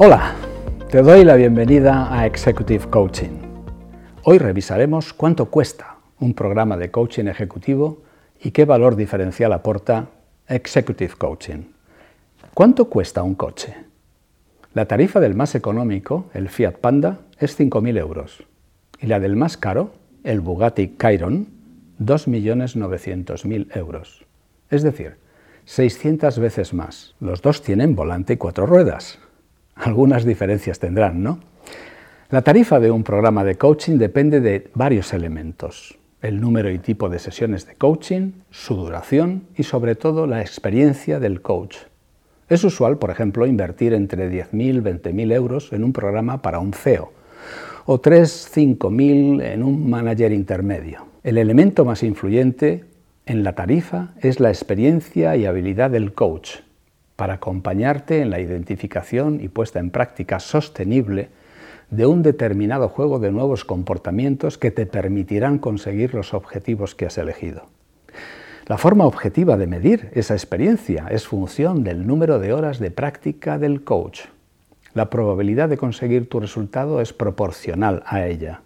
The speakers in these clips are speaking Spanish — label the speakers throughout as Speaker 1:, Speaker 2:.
Speaker 1: Hola, te doy la bienvenida a Executive Coaching. Hoy revisaremos cuánto cuesta un programa de coaching ejecutivo y qué valor diferencial aporta Executive Coaching. ¿Cuánto cuesta un coche? La tarifa del más económico, el Fiat Panda, es 5.000 euros y la del más caro, el Bugatti Chiron, 2.900.000 euros. Es decir, 600 veces más. Los dos tienen volante y cuatro ruedas. Algunas diferencias tendrán, ¿no? La tarifa de un programa de coaching depende de varios elementos. El número y tipo de sesiones de coaching, su duración y sobre todo la experiencia del coach. Es usual, por ejemplo, invertir entre 10.000 y 20.000 euros en un programa para un CEO o 3.000, 5.000 en un manager intermedio. El elemento más influyente en la tarifa es la experiencia y habilidad del coach, para acompañarte en la identificación y puesta en práctica sostenible de un determinado juego de nuevos comportamientos que te permitirán conseguir los objetivos que has elegido. La forma objetiva de medir esa experiencia es función del número de horas de práctica del coach. La probabilidad de conseguir tu resultado es proporcional a ella.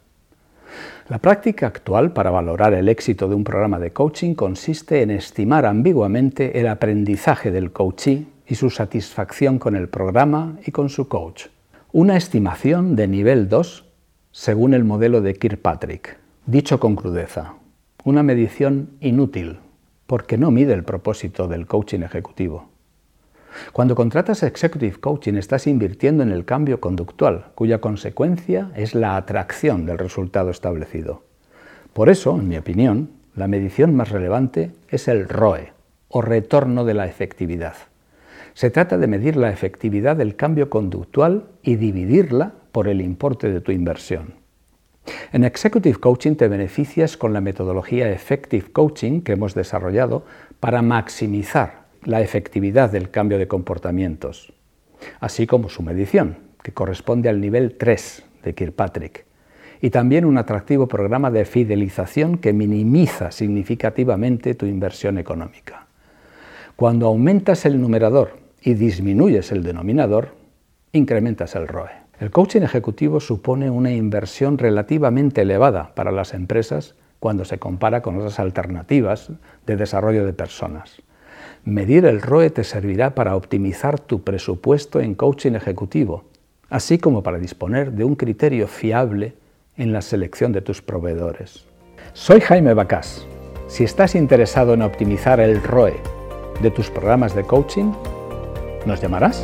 Speaker 1: La práctica actual para valorar el éxito de un programa de coaching consiste en estimar ambiguamente el aprendizaje del coachee y su satisfacción con el programa y con su coach. Una estimación de nivel 2 según el modelo de Kirkpatrick. Dicho con crudeza, una medición inútil porque no mide el propósito del coaching ejecutivo. Cuando contratas Executive Coaching estás invirtiendo en el cambio conductual, cuya consecuencia es la atracción del resultado establecido. Por eso, en mi opinión, la medición más relevante es el ROE, o retorno de la efectividad. Se trata de medir la efectividad del cambio conductual y dividirla por el importe de tu inversión. En Executive Coaching te beneficias con la metodología Effective Coaching que hemos desarrollado para maximizar la efectividad del cambio de comportamientos, así como su medición, que corresponde al nivel 3 de Kirkpatrick, y también un atractivo programa de fidelización que minimiza significativamente tu inversión económica. Cuando aumentas el numerador y disminuyes el denominador, incrementas el ROE. El coaching ejecutivo supone una inversión relativamente elevada para las empresas cuando se compara con otras alternativas de desarrollo de personas. Medir el ROE te servirá para optimizar tu presupuesto en coaching ejecutivo, así como para disponer de un criterio fiable en la selección de tus proveedores. Soy Jaime Bacás. Si estás interesado en optimizar el ROE de tus programas de coaching, ¿Nos llamarás?